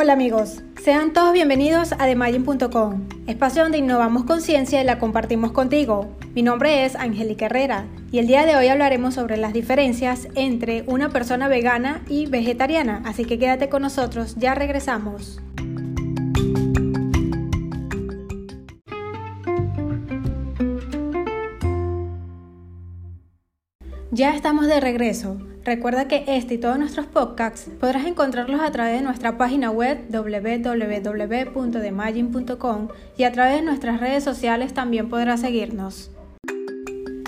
Hola amigos, sean todos bienvenidos a TheMagin.com, espacio donde innovamos conciencia y la compartimos contigo. Mi nombre es Angélica Herrera y el día de hoy hablaremos sobre las diferencias entre una persona vegana y vegetariana, así que quédate con nosotros, ya regresamos. Ya estamos de regreso. Recuerda que este y todos nuestros podcasts podrás encontrarlos a través de nuestra página web www.demagin.com y a través de nuestras redes sociales también podrás seguirnos.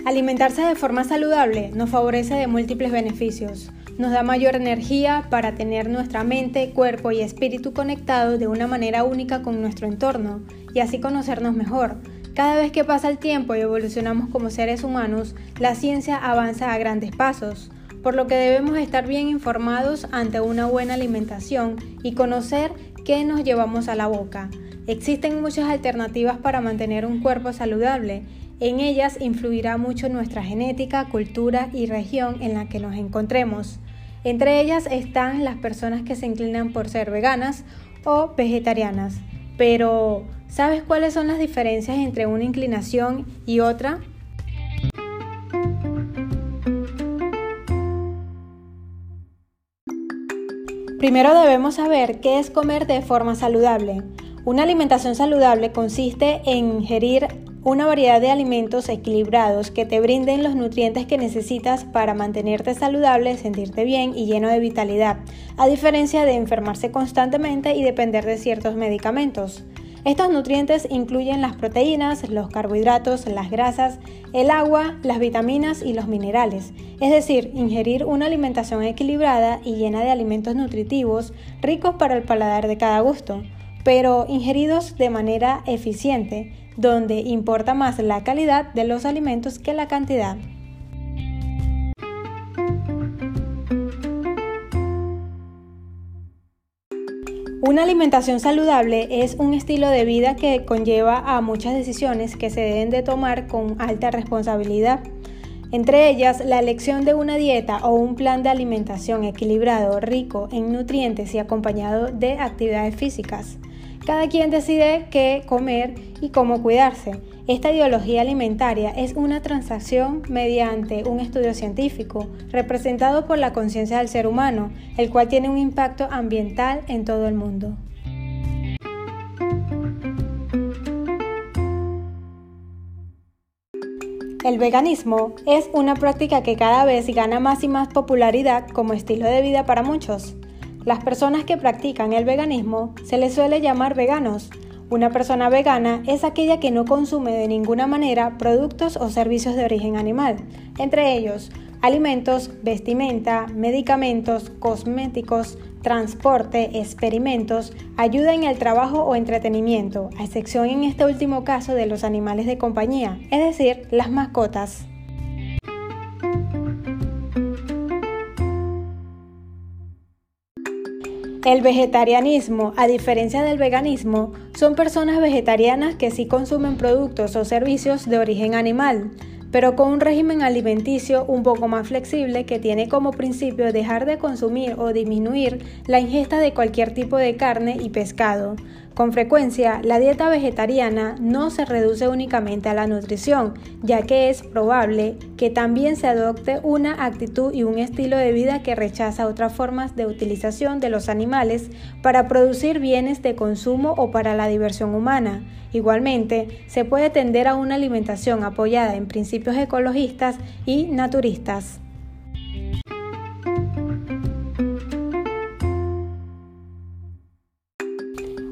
Alimentarse de forma saludable nos favorece de múltiples beneficios. Nos da mayor energía para tener nuestra mente, cuerpo y espíritu conectados de una manera única con nuestro entorno y así conocernos mejor cada vez que pasa el tiempo y evolucionamos como seres humanos, la ciencia avanza a grandes pasos, por lo que debemos estar bien informados ante una buena alimentación y conocer qué nos llevamos a la boca. Existen muchas alternativas para mantener un cuerpo saludable. En ellas influirá mucho nuestra genética, cultura y región en la que nos encontremos. Entre ellas están las personas que se inclinan por ser veganas o vegetarianas. Pero, ¿sabes cuáles son las diferencias entre una inclinación y otra? Primero debemos saber qué es comer de forma saludable. Una alimentación saludable consiste en ingerir una variedad de alimentos equilibrados que te brinden los nutrientes que necesitas para mantenerte saludable, sentirte bien y lleno de vitalidad, a diferencia de enfermarse constantemente y depender de ciertos medicamentos. Estos nutrientes incluyen las proteínas, los carbohidratos, las grasas, el agua, las vitaminas y los minerales, es decir, ingerir una alimentación equilibrada y llena de alimentos nutritivos ricos para el paladar de cada gusto, pero ingeridos de manera eficiente, donde importa más la calidad de los alimentos que la cantidad. Una alimentación saludable es un estilo de vida que conlleva a muchas decisiones que se deben de tomar con alta responsabilidad. Entre ellas, la elección de una dieta o un plan de alimentación equilibrado, rico en nutrientes y acompañado de actividades físicas. Cada quien decide qué comer y cómo cuidarse. Esta ideología alimentaria es una transacción mediante un estudio científico, representado por la conciencia del ser humano, el cual tiene un impacto ambiental en todo el mundo. El veganismo es una práctica que cada vez gana más y más popularidad como estilo de vida para muchos. Las personas que practican el veganismo se les suele llamar veganos. Una persona vegana es aquella que no consume de ninguna manera productos o servicios de origen animal, entre ellos alimentos, vestimenta, medicamentos, cosméticos, transporte, experimentos, ayuda en el trabajo o entretenimiento, a excepción en este último caso de los animales de compañía, es decir, las mascotas. El vegetarianismo, a diferencia del veganismo, son personas vegetarianas que sí consumen productos o servicios de origen animal, pero con un régimen alimenticio un poco más flexible que tiene como principio dejar de consumir o disminuir la ingesta de cualquier tipo de carne y pescado. Con frecuencia, la dieta vegetariana no se reduce únicamente a la nutrición, ya que es probable que también se adopte una actitud y un estilo de vida que rechaza otras formas de utilización de los animales para producir bienes de consumo o para la diversión humana. Igualmente, se puede tender a una alimentación apoyada en principios ecologistas y naturistas.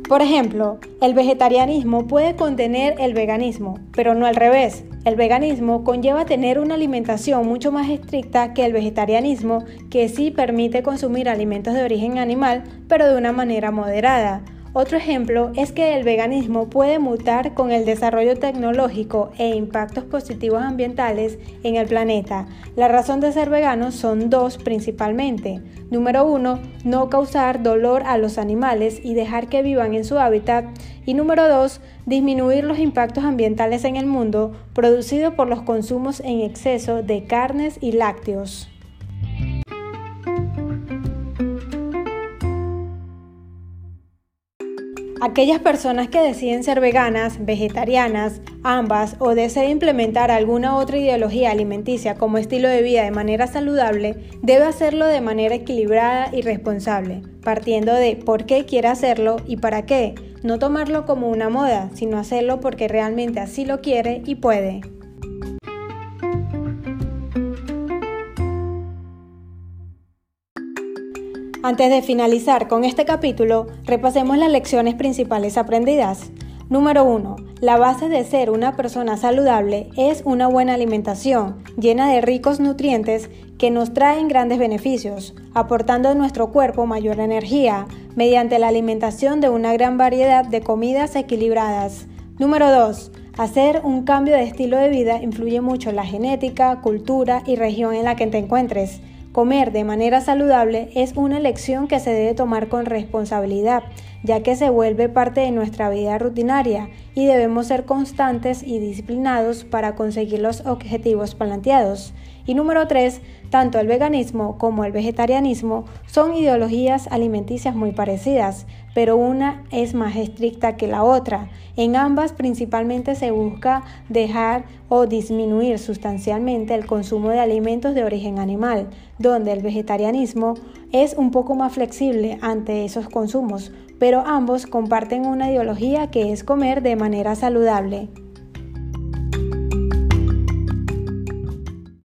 Por ejemplo, el vegetarianismo puede contener el veganismo, pero no al revés. El veganismo conlleva tener una alimentación mucho más estricta que el vegetarianismo, que sí permite consumir alimentos de origen animal, pero de una manera moderada. Otro ejemplo es que el veganismo puede mutar con el desarrollo tecnológico e impactos positivos ambientales en el planeta. La razón de ser vegano son dos principalmente. Número uno, no causar dolor a los animales y dejar que vivan en su hábitat. Y número dos, disminuir los impactos ambientales en el mundo producidos por los consumos en exceso de carnes y lácteos. Aquellas personas que deciden ser veganas, vegetarianas, ambas o deseen implementar alguna otra ideología alimenticia como estilo de vida de manera saludable, debe hacerlo de manera equilibrada y responsable, partiendo de por qué quiere hacerlo y para qué, no tomarlo como una moda, sino hacerlo porque realmente así lo quiere y puede. Antes de finalizar con este capítulo, repasemos las lecciones principales aprendidas. Número 1. La base de ser una persona saludable es una buena alimentación, llena de ricos nutrientes que nos traen grandes beneficios, aportando a nuestro cuerpo mayor energía mediante la alimentación de una gran variedad de comidas equilibradas. Número 2. Hacer un cambio de estilo de vida influye mucho en la genética, cultura y región en la que te encuentres. Comer de manera saludable es una elección que se debe tomar con responsabilidad, ya que se vuelve parte de nuestra vida rutinaria y debemos ser constantes y disciplinados para conseguir los objetivos planteados. Y número 3, tanto el veganismo como el vegetarianismo son ideologías alimenticias muy parecidas, pero una es más estricta que la otra. En ambas principalmente se busca dejar o disminuir sustancialmente el consumo de alimentos de origen animal, donde el vegetarianismo es un poco más flexible ante esos consumos, pero ambos comparten una ideología que es comer de manera saludable.